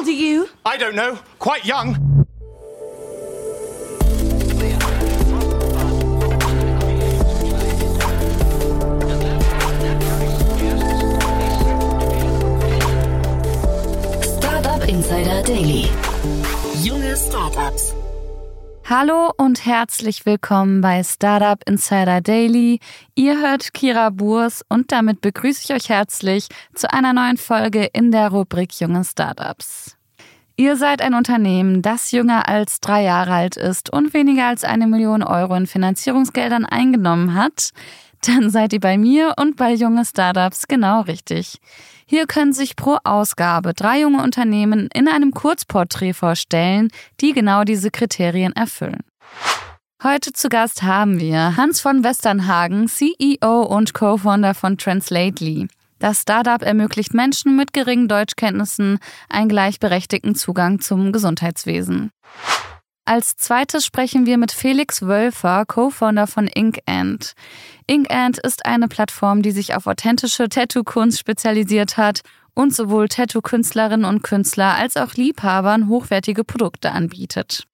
old are you? I don't know. Quite young. Startup Insider Daily. Junge Startups. Hallo und herzlich willkommen bei Startup Insider Daily. Ihr hört Kira Burs und damit begrüße ich euch herzlich zu einer neuen Folge in der Rubrik Junge Startups. Ihr seid ein Unternehmen, das jünger als drei Jahre alt ist und weniger als eine Million Euro in Finanzierungsgeldern eingenommen hat dann seid ihr bei mir und bei junge Startups genau richtig. Hier können sich pro Ausgabe drei junge Unternehmen in einem Kurzporträt vorstellen, die genau diese Kriterien erfüllen. Heute zu Gast haben wir Hans von Westernhagen, CEO und Co-Founder von Translately. Das Startup ermöglicht Menschen mit geringen Deutschkenntnissen einen gleichberechtigten Zugang zum Gesundheitswesen. Als zweites sprechen wir mit Felix Wölfer, Co-Founder von InkAnd. InkAnd ist eine Plattform, die sich auf authentische Tattoo-Kunst spezialisiert hat und sowohl Tattoo-Künstlerinnen und Künstler als auch Liebhabern hochwertige Produkte anbietet.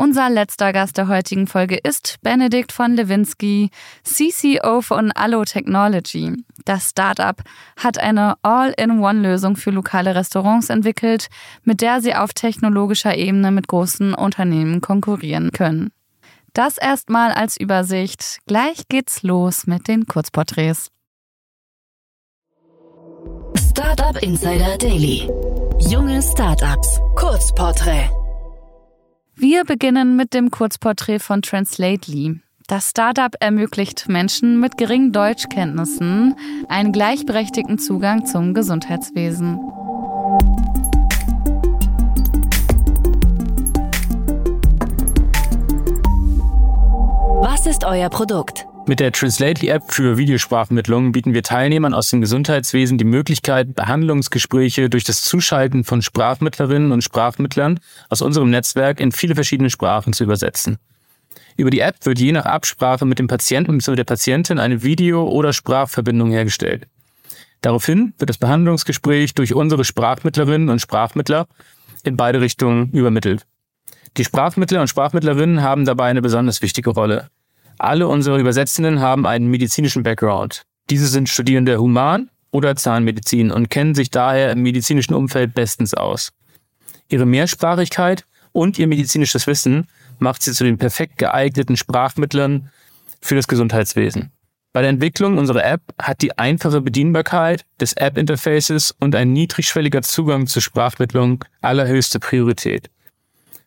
Unser letzter Gast der heutigen Folge ist Benedikt von Lewinsky, CCO von Allo Technology. Das Startup hat eine All-in-One-Lösung für lokale Restaurants entwickelt, mit der sie auf technologischer Ebene mit großen Unternehmen konkurrieren können. Das erstmal als Übersicht. Gleich geht's los mit den Kurzporträts. Startup Insider Daily. Junge Startups. Kurzporträt. Wir beginnen mit dem Kurzporträt von Translately. Das Startup ermöglicht Menschen mit geringen Deutschkenntnissen einen gleichberechtigten Zugang zum Gesundheitswesen. Was ist euer Produkt? Mit der Translately-App für Videosprachmittlung bieten wir Teilnehmern aus dem Gesundheitswesen die Möglichkeit, Behandlungsgespräche durch das Zuschalten von Sprachmittlerinnen und Sprachmittlern aus unserem Netzwerk in viele verschiedene Sprachen zu übersetzen. Über die App wird je nach Absprache mit dem Patienten bzw. der Patientin eine Video- oder Sprachverbindung hergestellt. Daraufhin wird das Behandlungsgespräch durch unsere Sprachmittlerinnen und Sprachmittler in beide Richtungen übermittelt. Die Sprachmittler und Sprachmittlerinnen haben dabei eine besonders wichtige Rolle. Alle unsere Übersetzenden haben einen medizinischen Background. Diese sind Studierende Human- oder Zahnmedizin und kennen sich daher im medizinischen Umfeld bestens aus. Ihre Mehrsprachigkeit und ihr medizinisches Wissen macht sie zu den perfekt geeigneten Sprachmittlern für das Gesundheitswesen. Bei der Entwicklung unserer App hat die einfache Bedienbarkeit des App-Interfaces und ein niedrigschwelliger Zugang zur Sprachmittlung allerhöchste Priorität.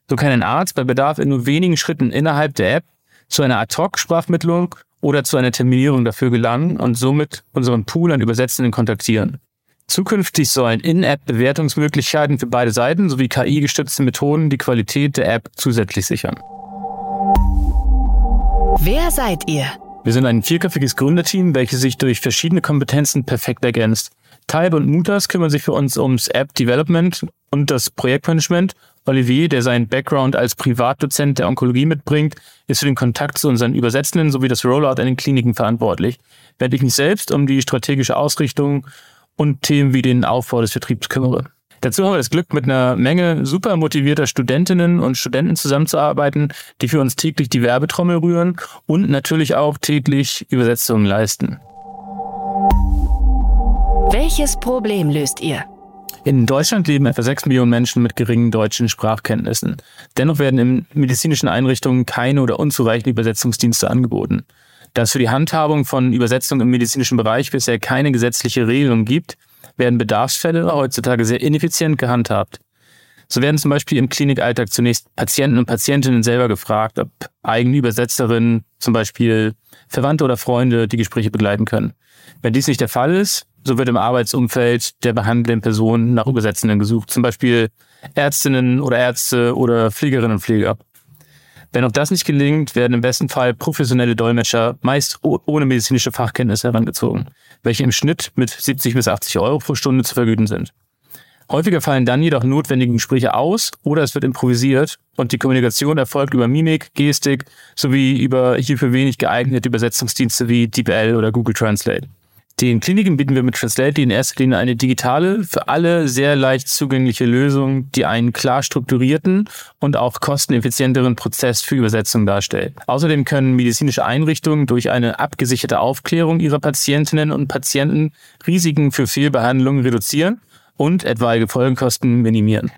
So kann ein Arzt bei Bedarf in nur wenigen Schritten innerhalb der App zu einer Ad-Hoc-Sprachmittlung oder zu einer Terminierung dafür gelangen und somit unseren Pool an Übersetzenden kontaktieren. Zukünftig sollen In-App-Bewertungsmöglichkeiten für beide Seiten sowie KI-gestützte Methoden die Qualität der App zusätzlich sichern. Wer seid ihr? Wir sind ein vierköpfiges Gründerteam, welches sich durch verschiedene Kompetenzen perfekt ergänzt. Talb und Mutas kümmern sich für uns ums App-Development und das Projektmanagement Olivier, der seinen Background als Privatdozent der Onkologie mitbringt, ist für den Kontakt zu unseren Übersetzenden sowie das Rollout in den Kliniken verantwortlich, während ich mich selbst um die strategische Ausrichtung und Themen wie den Aufbau des Vertriebs kümmere. Dazu haben wir das Glück, mit einer Menge super motivierter Studentinnen und Studenten zusammenzuarbeiten, die für uns täglich die Werbetrommel rühren und natürlich auch täglich Übersetzungen leisten. Welches Problem löst ihr? In Deutschland leben etwa sechs Millionen Menschen mit geringen deutschen Sprachkenntnissen. Dennoch werden in medizinischen Einrichtungen keine oder unzureichende Übersetzungsdienste angeboten. Da es für die Handhabung von Übersetzungen im medizinischen Bereich bisher keine gesetzliche Regelung gibt, werden Bedarfsfälle heutzutage sehr ineffizient gehandhabt. So werden zum Beispiel im Klinikalltag zunächst Patienten und Patientinnen selber gefragt, ob eigene Übersetzerinnen, zum Beispiel Verwandte oder Freunde, die Gespräche begleiten können. Wenn dies nicht der Fall ist, so wird im Arbeitsumfeld der behandelnden Person nach Übersetzenden gesucht, zum Beispiel Ärztinnen oder Ärzte oder Pflegerinnen und Pfleger. Wenn auch das nicht gelingt, werden im besten Fall professionelle Dolmetscher, meist ohne medizinische Fachkenntnisse herangezogen, welche im Schnitt mit 70 bis 80 Euro pro Stunde zu vergüten sind. Häufiger fallen dann jedoch notwendige Gespräche aus oder es wird improvisiert und die Kommunikation erfolgt über Mimik, Gestik sowie über hierfür wenig geeignete Übersetzungsdienste wie DeepL oder Google Translate. Den Kliniken bieten wir mit Translate in erster Linie eine digitale, für alle sehr leicht zugängliche Lösung, die einen klar strukturierten und auch kosteneffizienteren Prozess für Übersetzung darstellt. Außerdem können medizinische Einrichtungen durch eine abgesicherte Aufklärung ihrer Patientinnen und Patienten Risiken für Fehlbehandlungen reduzieren und etwaige Folgenkosten minimieren.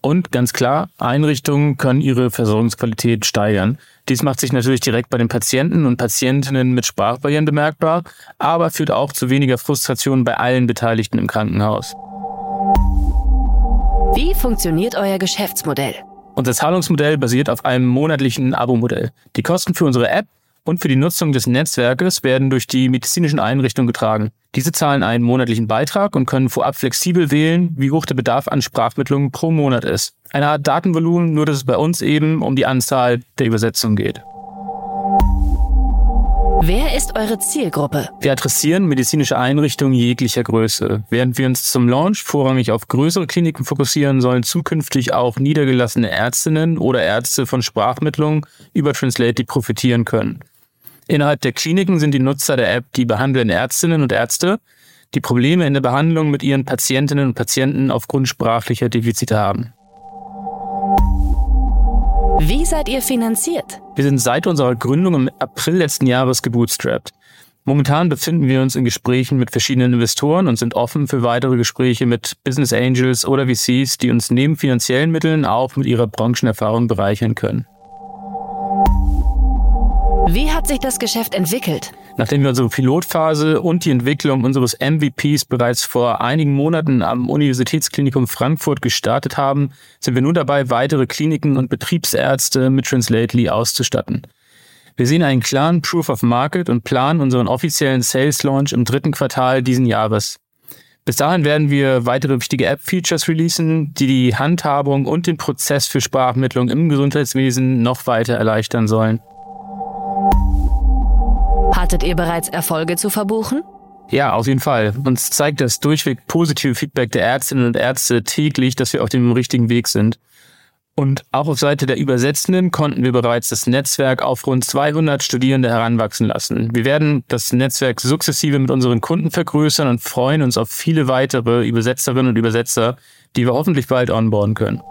Und ganz klar, Einrichtungen können ihre Versorgungsqualität steigern. Dies macht sich natürlich direkt bei den Patienten und Patientinnen mit Sprachbarrieren bemerkbar, aber führt auch zu weniger Frustration bei allen Beteiligten im Krankenhaus. Wie funktioniert euer Geschäftsmodell? Unser Zahlungsmodell basiert auf einem monatlichen Abo-Modell. Die Kosten für unsere App und für die Nutzung des Netzwerkes werden durch die medizinischen Einrichtungen getragen. Diese zahlen einen monatlichen Beitrag und können vorab flexibel wählen, wie hoch der Bedarf an Sprachmittlungen pro Monat ist. Eine Art Datenvolumen, nur dass es bei uns eben um die Anzahl der Übersetzungen geht. Wer ist eure Zielgruppe? Wir adressieren medizinische Einrichtungen jeglicher Größe. Während wir uns zum Launch vorrangig auf größere Kliniken fokussieren, sollen zukünftig auch niedergelassene Ärztinnen oder Ärzte von Sprachmittlungen über Translate profitieren können. Innerhalb der Kliniken sind die Nutzer der App die behandelnden Ärztinnen und Ärzte, die Probleme in der Behandlung mit ihren Patientinnen und Patienten aufgrund sprachlicher Defizite haben. Wie seid ihr finanziert? Wir sind seit unserer Gründung im April letzten Jahres gebootstrapped. Momentan befinden wir uns in Gesprächen mit verschiedenen Investoren und sind offen für weitere Gespräche mit Business Angels oder VCs, die uns neben finanziellen Mitteln auch mit ihrer Branchenerfahrung bereichern können. Wie hat sich das Geschäft entwickelt? Nachdem wir unsere Pilotphase und die Entwicklung unseres MVPs bereits vor einigen Monaten am Universitätsklinikum Frankfurt gestartet haben, sind wir nun dabei, weitere Kliniken und Betriebsärzte mit Translately auszustatten. Wir sehen einen klaren Proof of Market und planen unseren offiziellen Sales Launch im dritten Quartal diesen Jahres. Bis dahin werden wir weitere wichtige App-Features releasen, die die Handhabung und den Prozess für Sprachmittlung im Gesundheitswesen noch weiter erleichtern sollen. Hattet ihr bereits Erfolge zu verbuchen? Ja, auf jeden Fall. Uns zeigt das durchweg positive Feedback der Ärztinnen und Ärzte täglich, dass wir auf dem richtigen Weg sind. Und auch auf Seite der Übersetzenden konnten wir bereits das Netzwerk auf rund 200 Studierende heranwachsen lassen. Wir werden das Netzwerk sukzessive mit unseren Kunden vergrößern und freuen uns auf viele weitere Übersetzerinnen und Übersetzer, die wir hoffentlich bald onboarden können.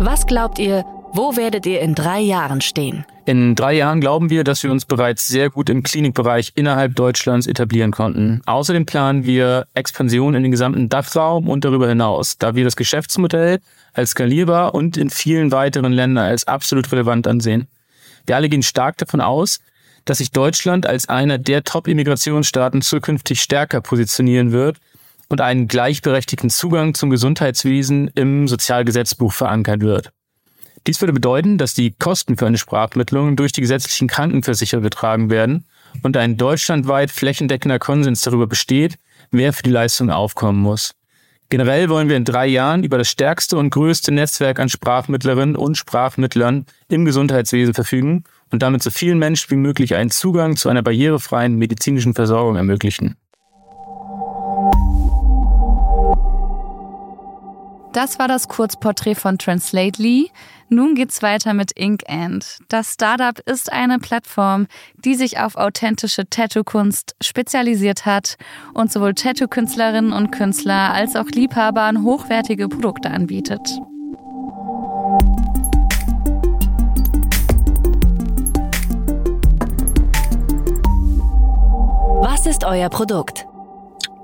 Was glaubt ihr, wo werdet ihr in drei Jahren stehen? In drei Jahren glauben wir, dass wir uns bereits sehr gut im Klinikbereich innerhalb Deutschlands etablieren konnten. Außerdem planen wir Expansion in den gesamten Dachraum und darüber hinaus, da wir das Geschäftsmodell als skalierbar und in vielen weiteren Ländern als absolut relevant ansehen. Wir alle gehen stark davon aus, dass sich Deutschland als einer der Top-Immigrationsstaaten zukünftig stärker positionieren wird und einen gleichberechtigten Zugang zum Gesundheitswesen im Sozialgesetzbuch verankert wird. Dies würde bedeuten, dass die Kosten für eine Sprachmittlung durch die gesetzlichen Krankenversicherer getragen werden und ein deutschlandweit flächendeckender Konsens darüber besteht, wer für die Leistung aufkommen muss. Generell wollen wir in drei Jahren über das stärkste und größte Netzwerk an Sprachmittlerinnen und Sprachmittlern im Gesundheitswesen verfügen und damit so vielen Menschen wie möglich einen Zugang zu einer barrierefreien medizinischen Versorgung ermöglichen. Das war das Kurzporträt von Translately. Nun geht's weiter mit InkAnd. Das Startup ist eine Plattform, die sich auf authentische Tattoo-Kunst spezialisiert hat und sowohl Tattoo-Künstlerinnen und Künstler als auch Liebhabern hochwertige Produkte anbietet. Was ist euer Produkt?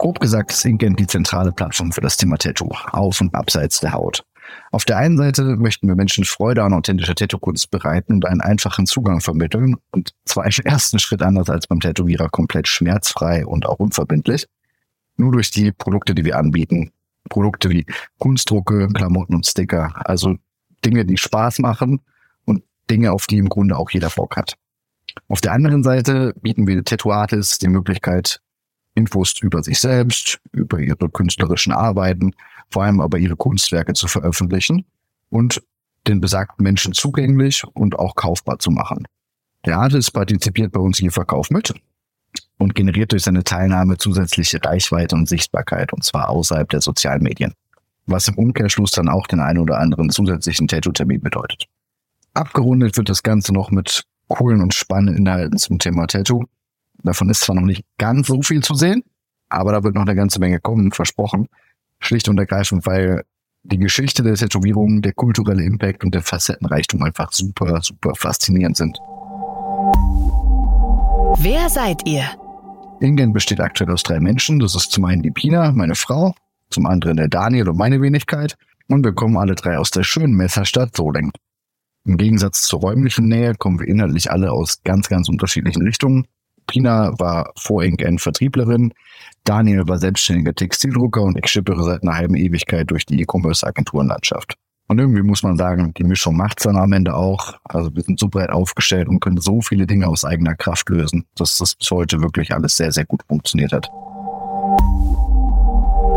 Grob gesagt ist Inkent die zentrale Plattform für das Thema Tattoo, auf und abseits der Haut. Auf der einen Seite möchten wir Menschen Freude an authentischer Tattoo-Kunst bereiten und einen einfachen Zugang vermitteln und zwar im ersten Schritt anders als beim Tätowierer komplett schmerzfrei und auch unverbindlich. Nur durch die Produkte, die wir anbieten. Produkte wie Kunstdrucke, Klamotten und Sticker. Also Dinge, die Spaß machen und Dinge, auf die im Grunde auch jeder Bock hat. Auf der anderen Seite bieten wir Tattoo-Artists die Möglichkeit, Infos über sich selbst, über ihre künstlerischen Arbeiten, vor allem aber ihre Kunstwerke zu veröffentlichen und den besagten Menschen zugänglich und auch kaufbar zu machen. Der Artist partizipiert bei uns im Verkauf mit und generiert durch seine Teilnahme zusätzliche Reichweite und Sichtbarkeit, und zwar außerhalb der sozialen Medien. Was im Umkehrschluss dann auch den einen oder anderen zusätzlichen Tattoo-Termin bedeutet. Abgerundet wird das Ganze noch mit coolen und spannenden Inhalten zum Thema Tattoo, Davon ist zwar noch nicht ganz so viel zu sehen, aber da wird noch eine ganze Menge kommen, versprochen. Schlicht und ergreifend, weil die Geschichte der Tätowierung, der kulturelle Impact und der Facettenreichtum einfach super, super faszinierend sind. Wer seid ihr? Ingen besteht aktuell aus drei Menschen. Das ist zum einen die Pina, meine Frau, zum anderen der Daniel und meine Wenigkeit. Und wir kommen alle drei aus der schönen Messerstadt Solingen. Im Gegensatz zur räumlichen Nähe kommen wir inhaltlich alle aus ganz, ganz unterschiedlichen Richtungen. Pina war vor Ingen Vertrieblerin, Daniel war selbstständiger Textildrucker und ich schippere seit einer halben Ewigkeit durch die E-Commerce-Agenturenlandschaft. Und irgendwie muss man sagen, die Mischung macht's dann am Ende auch. Also wir sind so breit aufgestellt und können so viele Dinge aus eigener Kraft lösen, dass das bis heute wirklich alles sehr, sehr gut funktioniert hat.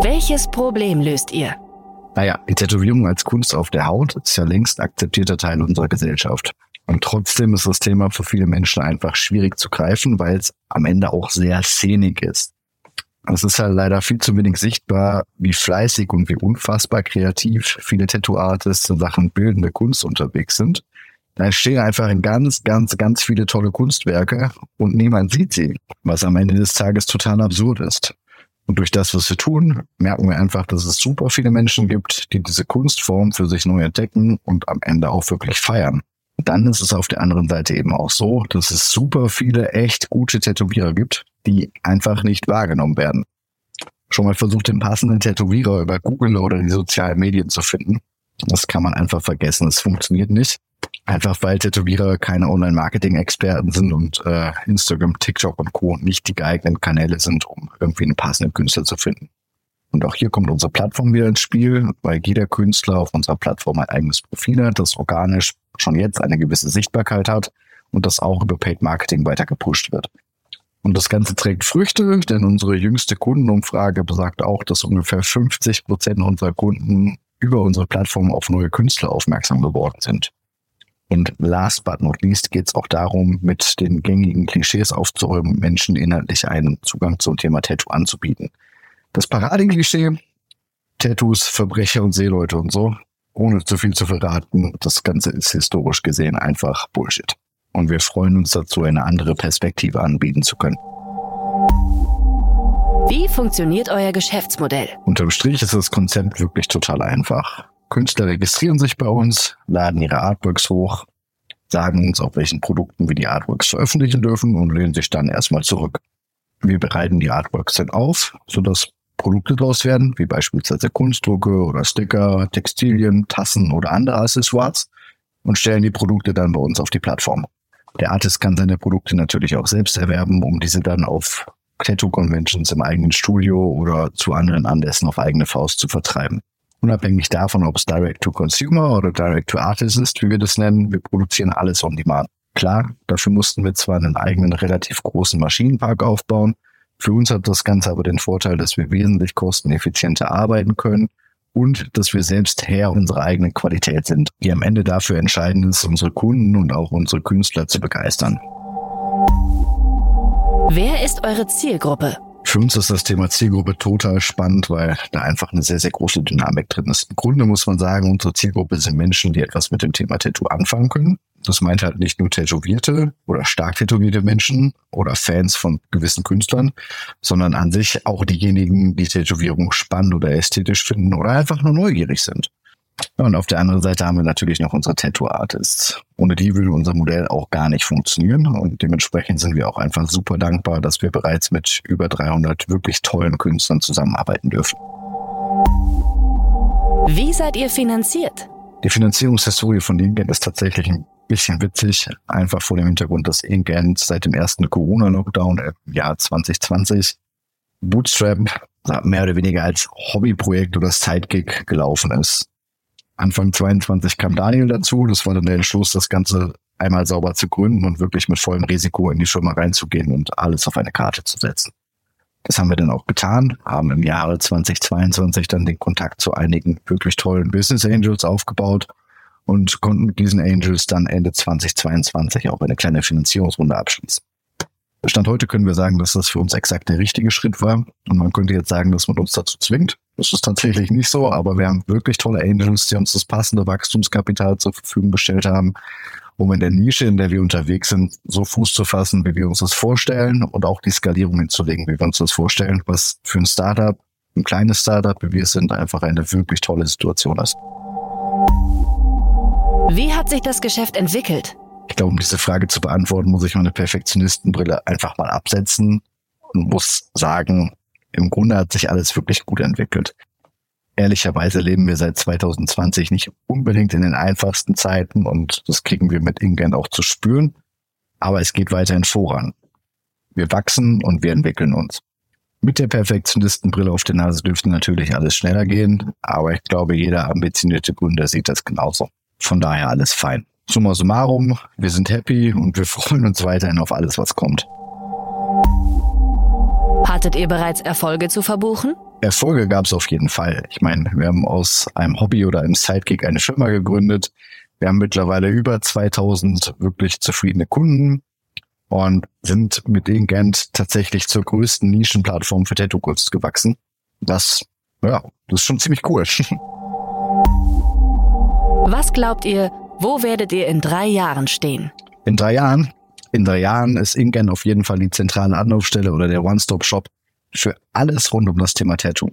Welches Problem löst ihr? Naja, die Tätowierung als Kunst auf der Haut ist ja längst akzeptierter Teil unserer Gesellschaft. Und trotzdem ist das Thema für viele Menschen einfach schwierig zu greifen, weil es am Ende auch sehr szenig ist. Es ist halt leider viel zu wenig sichtbar, wie fleißig und wie unfassbar kreativ viele Tattoo-Artists in Sachen bildende Kunst unterwegs sind. Da entstehen einfach ganz, ganz, ganz viele tolle Kunstwerke und niemand sieht sie, was am Ende des Tages total absurd ist. Und durch das, was wir tun, merken wir einfach, dass es super viele Menschen gibt, die diese Kunstform für sich neu entdecken und am Ende auch wirklich feiern. Dann ist es auf der anderen Seite eben auch so, dass es super viele echt gute Tätowierer gibt, die einfach nicht wahrgenommen werden. Schon mal versucht, den passenden Tätowierer über Google oder die sozialen Medien zu finden. Das kann man einfach vergessen. Es funktioniert nicht. Einfach weil Tätowierer keine Online-Marketing-Experten sind und äh, Instagram, TikTok und Co. nicht die geeigneten Kanäle sind, um irgendwie einen passenden Künstler zu finden. Und auch hier kommt unsere Plattform wieder ins Spiel, weil jeder Künstler auf unserer Plattform ein eigenes Profil hat, das organisch schon jetzt eine gewisse Sichtbarkeit hat und das auch über Paid Marketing weiter gepusht wird. Und das Ganze trägt Früchte, denn unsere jüngste Kundenumfrage besagt auch, dass ungefähr 50 Prozent unserer Kunden über unsere Plattform auf neue Künstler aufmerksam geworden sind. Und last but not least geht es auch darum, mit den gängigen Klischees aufzuräumen, Menschen inhaltlich einen Zugang zum Thema Tattoo anzubieten. Das Paradeklischee, Tattoos, Verbrecher und Seeleute und so, ohne zu viel zu verraten, das Ganze ist historisch gesehen einfach Bullshit. Und wir freuen uns dazu, eine andere Perspektive anbieten zu können. Wie funktioniert euer Geschäftsmodell? Unterm Strich ist das Konzept wirklich total einfach. Künstler registrieren sich bei uns, laden ihre Artworks hoch, sagen uns, auf welchen Produkten wir die Artworks veröffentlichen dürfen und lehnen sich dann erstmal zurück. Wir bereiten die Artworks dann auf, sodass Produkte daraus werden, wie beispielsweise Kunstdrucke oder Sticker, Textilien, Tassen oder andere Accessoires und stellen die Produkte dann bei uns auf die Plattform. Der Artist kann seine Produkte natürlich auch selbst erwerben, um diese dann auf Tattoo-Conventions im eigenen Studio oder zu anderen Anlässen auf eigene Faust zu vertreiben. Unabhängig davon, ob es Direct-to-Consumer oder Direct-to-Artist ist, wie wir das nennen, wir produzieren alles on demand. Klar, dafür mussten wir zwar einen eigenen relativ großen Maschinenpark aufbauen. Für uns hat das Ganze aber den Vorteil, dass wir wesentlich kosteneffizienter arbeiten können und dass wir selbst Herr unserer eigenen Qualität sind, die am Ende dafür entscheidend ist, unsere Kunden und auch unsere Künstler zu begeistern. Wer ist eure Zielgruppe? Für uns ist das Thema Zielgruppe total spannend, weil da einfach eine sehr, sehr große Dynamik drin ist. Im Grunde muss man sagen, unsere Zielgruppe sind Menschen, die etwas mit dem Thema Tattoo anfangen können. Das meint halt nicht nur tätowierte oder stark tätowierte Menschen oder Fans von gewissen Künstlern, sondern an sich auch diejenigen, die Tätowierung spannend oder ästhetisch finden oder einfach nur neugierig sind. Und auf der anderen Seite haben wir natürlich noch unsere Tattoo-Artists. Ohne die würde unser Modell auch gar nicht funktionieren. Und dementsprechend sind wir auch einfach super dankbar, dass wir bereits mit über 300 wirklich tollen Künstlern zusammenarbeiten dürfen. Wie seid ihr finanziert? Die Finanzierungshistorie von Ingent ist tatsächlich ein bisschen witzig, einfach vor dem Hintergrund, dass Ingent seit dem ersten Corona-Lockdown im Jahr 2020 Bootstrap mehr oder weniger als Hobbyprojekt oder Sidekick gelaufen ist. Anfang 22 kam Daniel dazu. Das war dann der Entschluss, das Ganze einmal sauber zu gründen und wirklich mit vollem Risiko in die Firma reinzugehen und alles auf eine Karte zu setzen. Das haben wir dann auch getan, haben im Jahre 2022 dann den Kontakt zu einigen wirklich tollen Business Angels aufgebaut und konnten mit diesen Angels dann Ende 2022 auch eine kleine Finanzierungsrunde abschließen. Stand heute können wir sagen, dass das für uns exakt der richtige Schritt war. Und man könnte jetzt sagen, dass man uns dazu zwingt. Das ist tatsächlich nicht so, aber wir haben wirklich tolle Angels, die uns das passende Wachstumskapital zur Verfügung gestellt haben um in der Nische, in der wir unterwegs sind, so Fuß zu fassen, wie wir uns das vorstellen und auch die Skalierung hinzulegen, wie wir uns das vorstellen, was für ein Startup, ein kleines Startup, wie wir sind, einfach eine wirklich tolle Situation ist. Wie hat sich das Geschäft entwickelt? Ich glaube, um diese Frage zu beantworten, muss ich meine Perfektionistenbrille einfach mal absetzen und muss sagen, im Grunde hat sich alles wirklich gut entwickelt. Ehrlicherweise leben wir seit 2020 nicht unbedingt in den einfachsten Zeiten und das kriegen wir mit Ingent auch zu spüren. Aber es geht weiterhin voran. Wir wachsen und wir entwickeln uns. Mit der Perfektionistenbrille auf der Nase dürfte natürlich alles schneller gehen, aber ich glaube, jeder ambitionierte Gründer sieht das genauso. Von daher alles fein. Summa summarum, wir sind happy und wir freuen uns weiterhin auf alles, was kommt. Hattet ihr bereits Erfolge zu verbuchen? Erfolge gab es auf jeden Fall. Ich meine, wir haben aus einem Hobby oder einem Sidekick eine Firma gegründet. Wir haben mittlerweile über 2000 wirklich zufriedene Kunden und sind mit Ingent tatsächlich zur größten Nischenplattform für Tattoo-Kunst gewachsen. Das, ja, das ist schon ziemlich cool. Was glaubt ihr, wo werdet ihr in drei Jahren stehen? In drei Jahren? In drei Jahren ist Ingen auf jeden Fall die zentrale Anlaufstelle oder der One-Stop-Shop für alles rund um das Thema Tattoo.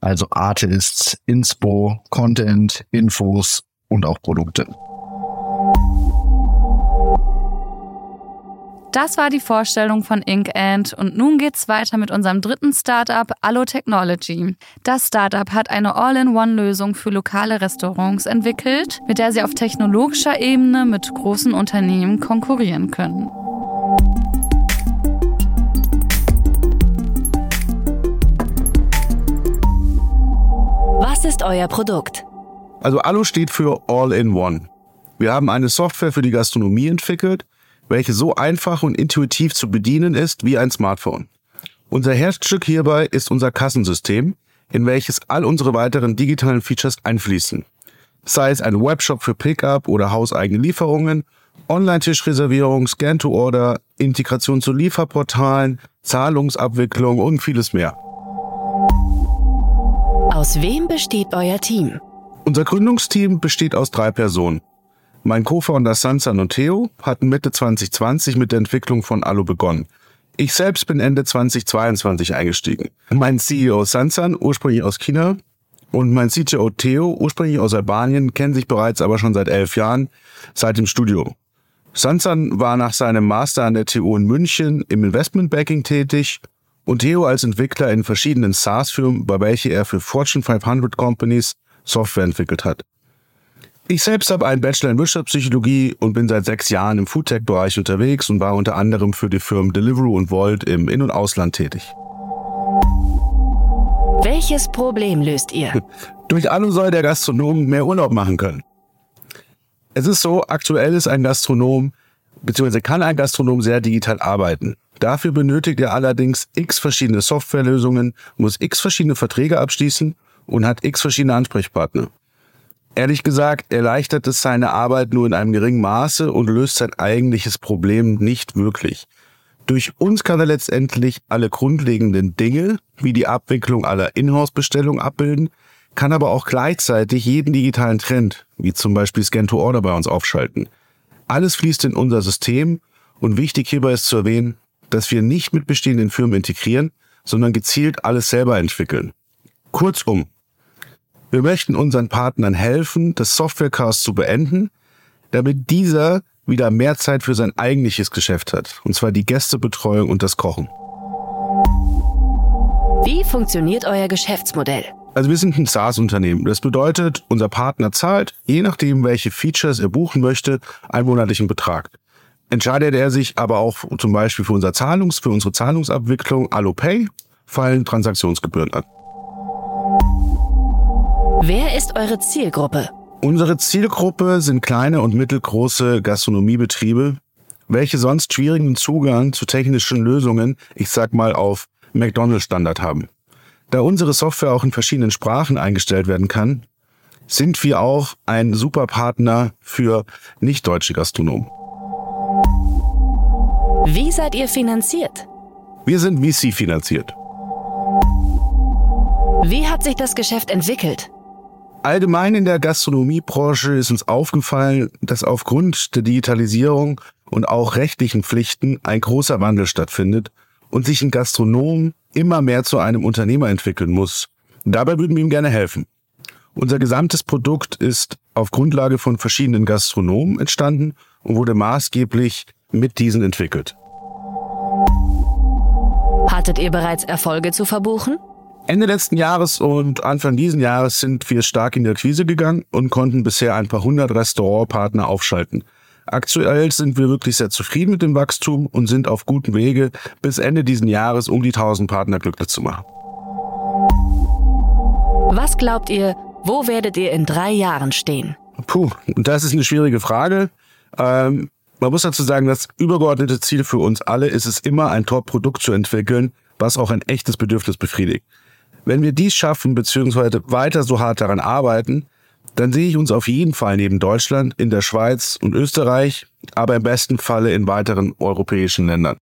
Also Artists, Inspo, Content, Infos und auch Produkte. Das war die Vorstellung von Ink Ant und nun geht's weiter mit unserem dritten Startup Allo Technology. Das Startup hat eine All-in-One-Lösung für lokale Restaurants entwickelt, mit der sie auf technologischer Ebene mit großen Unternehmen konkurrieren können. Was ist euer Produkt? Also Allo steht für All-in-One. Wir haben eine Software für die Gastronomie entwickelt, welche so einfach und intuitiv zu bedienen ist wie ein Smartphone. Unser Herzstück hierbei ist unser Kassensystem, in welches all unsere weiteren digitalen Features einfließen. Sei es ein Webshop für Pickup oder hauseigene Lieferungen, Online-Tischreservierung, Scan-to-Order, Integration zu Lieferportalen, Zahlungsabwicklung und vieles mehr. Aus wem besteht euer Team? Unser Gründungsteam besteht aus drei Personen. Mein Co-Founder Sansan und Theo hatten Mitte 2020 mit der Entwicklung von Alu begonnen. Ich selbst bin Ende 2022 eingestiegen. Mein CEO Sansan, ursprünglich aus China, und mein CTO Theo, ursprünglich aus Albanien, kennen sich bereits aber schon seit elf Jahren, seit dem Studium. Sansan war nach seinem Master an der TU in München im Investmentbanking tätig und Theo als Entwickler in verschiedenen SaaS-Firmen, bei welchen er für Fortune 500 Companies Software entwickelt hat. Ich selbst habe einen Bachelor in Wirtschaftspsychologie und bin seit sechs Jahren im Foodtech-Bereich unterwegs und war unter anderem für die Firmen Deliveroo und Volt im In- und Ausland tätig. Welches Problem löst ihr? Durch Alu soll der Gastronom mehr Urlaub machen können. Es ist so, aktuell ist ein Gastronom, beziehungsweise kann ein Gastronom sehr digital arbeiten. Dafür benötigt er allerdings x verschiedene Softwarelösungen, muss x verschiedene Verträge abschließen und hat x verschiedene Ansprechpartner. Ehrlich gesagt, erleichtert es seine Arbeit nur in einem geringen Maße und löst sein eigentliches Problem nicht wirklich. Durch uns kann er letztendlich alle grundlegenden Dinge, wie die Abwicklung aller Inhouse-Bestellungen abbilden, kann aber auch gleichzeitig jeden digitalen Trend, wie zum Beispiel Scan to Order bei uns aufschalten. Alles fließt in unser System und wichtig hierbei ist zu erwähnen, dass wir nicht mit bestehenden Firmen integrieren, sondern gezielt alles selber entwickeln. Kurzum, wir möchten unseren Partnern helfen, das Softwarecast zu beenden, damit dieser wieder mehr Zeit für sein eigentliches Geschäft hat, und zwar die Gästebetreuung und das Kochen. Wie funktioniert euer Geschäftsmodell? Also wir sind ein SaaS-Unternehmen. Das bedeutet, unser Partner zahlt, je nachdem, welche Features er buchen möchte, einen monatlichen Betrag. Entscheidet er sich aber auch zum Beispiel für, unser Zahlungs-, für unsere Zahlungsabwicklung AlloPay, fallen Transaktionsgebühren an. Wer ist eure Zielgruppe? Unsere Zielgruppe sind kleine und mittelgroße Gastronomiebetriebe, welche sonst schwierigen Zugang zu technischen Lösungen, ich sag mal auf McDonald's-Standard haben. Da unsere Software auch in verschiedenen Sprachen eingestellt werden kann, sind wir auch ein super Partner für nicht-deutsche Gastronomen. Wie seid ihr finanziert? Wir sind VC finanziert. Wie hat sich das Geschäft entwickelt? Allgemein in der Gastronomiebranche ist uns aufgefallen, dass aufgrund der Digitalisierung und auch rechtlichen Pflichten ein großer Wandel stattfindet und sich ein Gastronom immer mehr zu einem Unternehmer entwickeln muss. Dabei würden wir ihm gerne helfen. Unser gesamtes Produkt ist auf Grundlage von verschiedenen Gastronomen entstanden und wurde maßgeblich mit diesen entwickelt. Hattet ihr bereits Erfolge zu verbuchen? Ende letzten Jahres und Anfang diesen Jahres sind wir stark in die Akquise gegangen und konnten bisher ein paar hundert Restaurantpartner aufschalten. Aktuell sind wir wirklich sehr zufrieden mit dem Wachstum und sind auf gutem Wege, bis Ende diesen Jahres um die 1000 Partner glücklich zu machen. Was glaubt ihr, wo werdet ihr in drei Jahren stehen? Puh, das ist eine schwierige Frage. Ähm, man muss dazu sagen, das übergeordnete Ziel für uns alle ist es immer, ein Top-Produkt zu entwickeln, was auch ein echtes Bedürfnis befriedigt. Wenn wir dies schaffen, beziehungsweise weiter so hart daran arbeiten, dann sehe ich uns auf jeden Fall neben Deutschland, in der Schweiz und Österreich, aber im besten Falle in weiteren europäischen Ländern.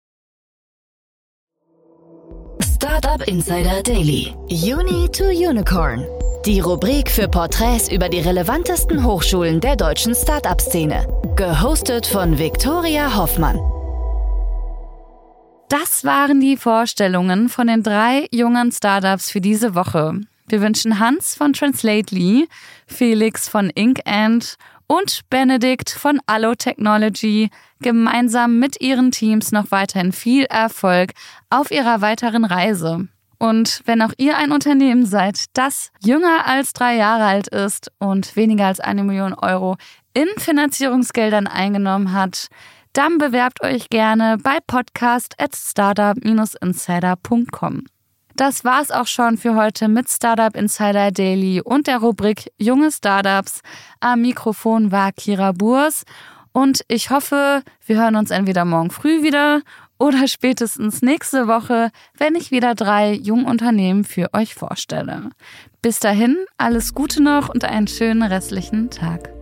Startup Insider Daily. Uni to Unicorn. Die Rubrik für Porträts über die relevantesten Hochschulen der deutschen Startup-Szene. Gehostet von Viktoria Hoffmann. Das waren die Vorstellungen von den drei jungen Startups für diese Woche. Wir wünschen Hans von Translately, Felix von InkAnd und Benedikt von Allo Technology gemeinsam mit ihren Teams noch weiterhin viel Erfolg auf ihrer weiteren Reise. Und wenn auch ihr ein Unternehmen seid, das jünger als drei Jahre alt ist und weniger als eine Million Euro in Finanzierungsgeldern eingenommen hat, dann bewerbt euch gerne bei podcast at startup-insider.com. Das war's auch schon für heute mit Startup Insider Daily und der Rubrik Junge Startups. Am Mikrofon war Kira Burs und ich hoffe, wir hören uns entweder morgen früh wieder oder spätestens nächste Woche, wenn ich wieder drei Jungunternehmen für euch vorstelle. Bis dahin, alles Gute noch und einen schönen restlichen Tag.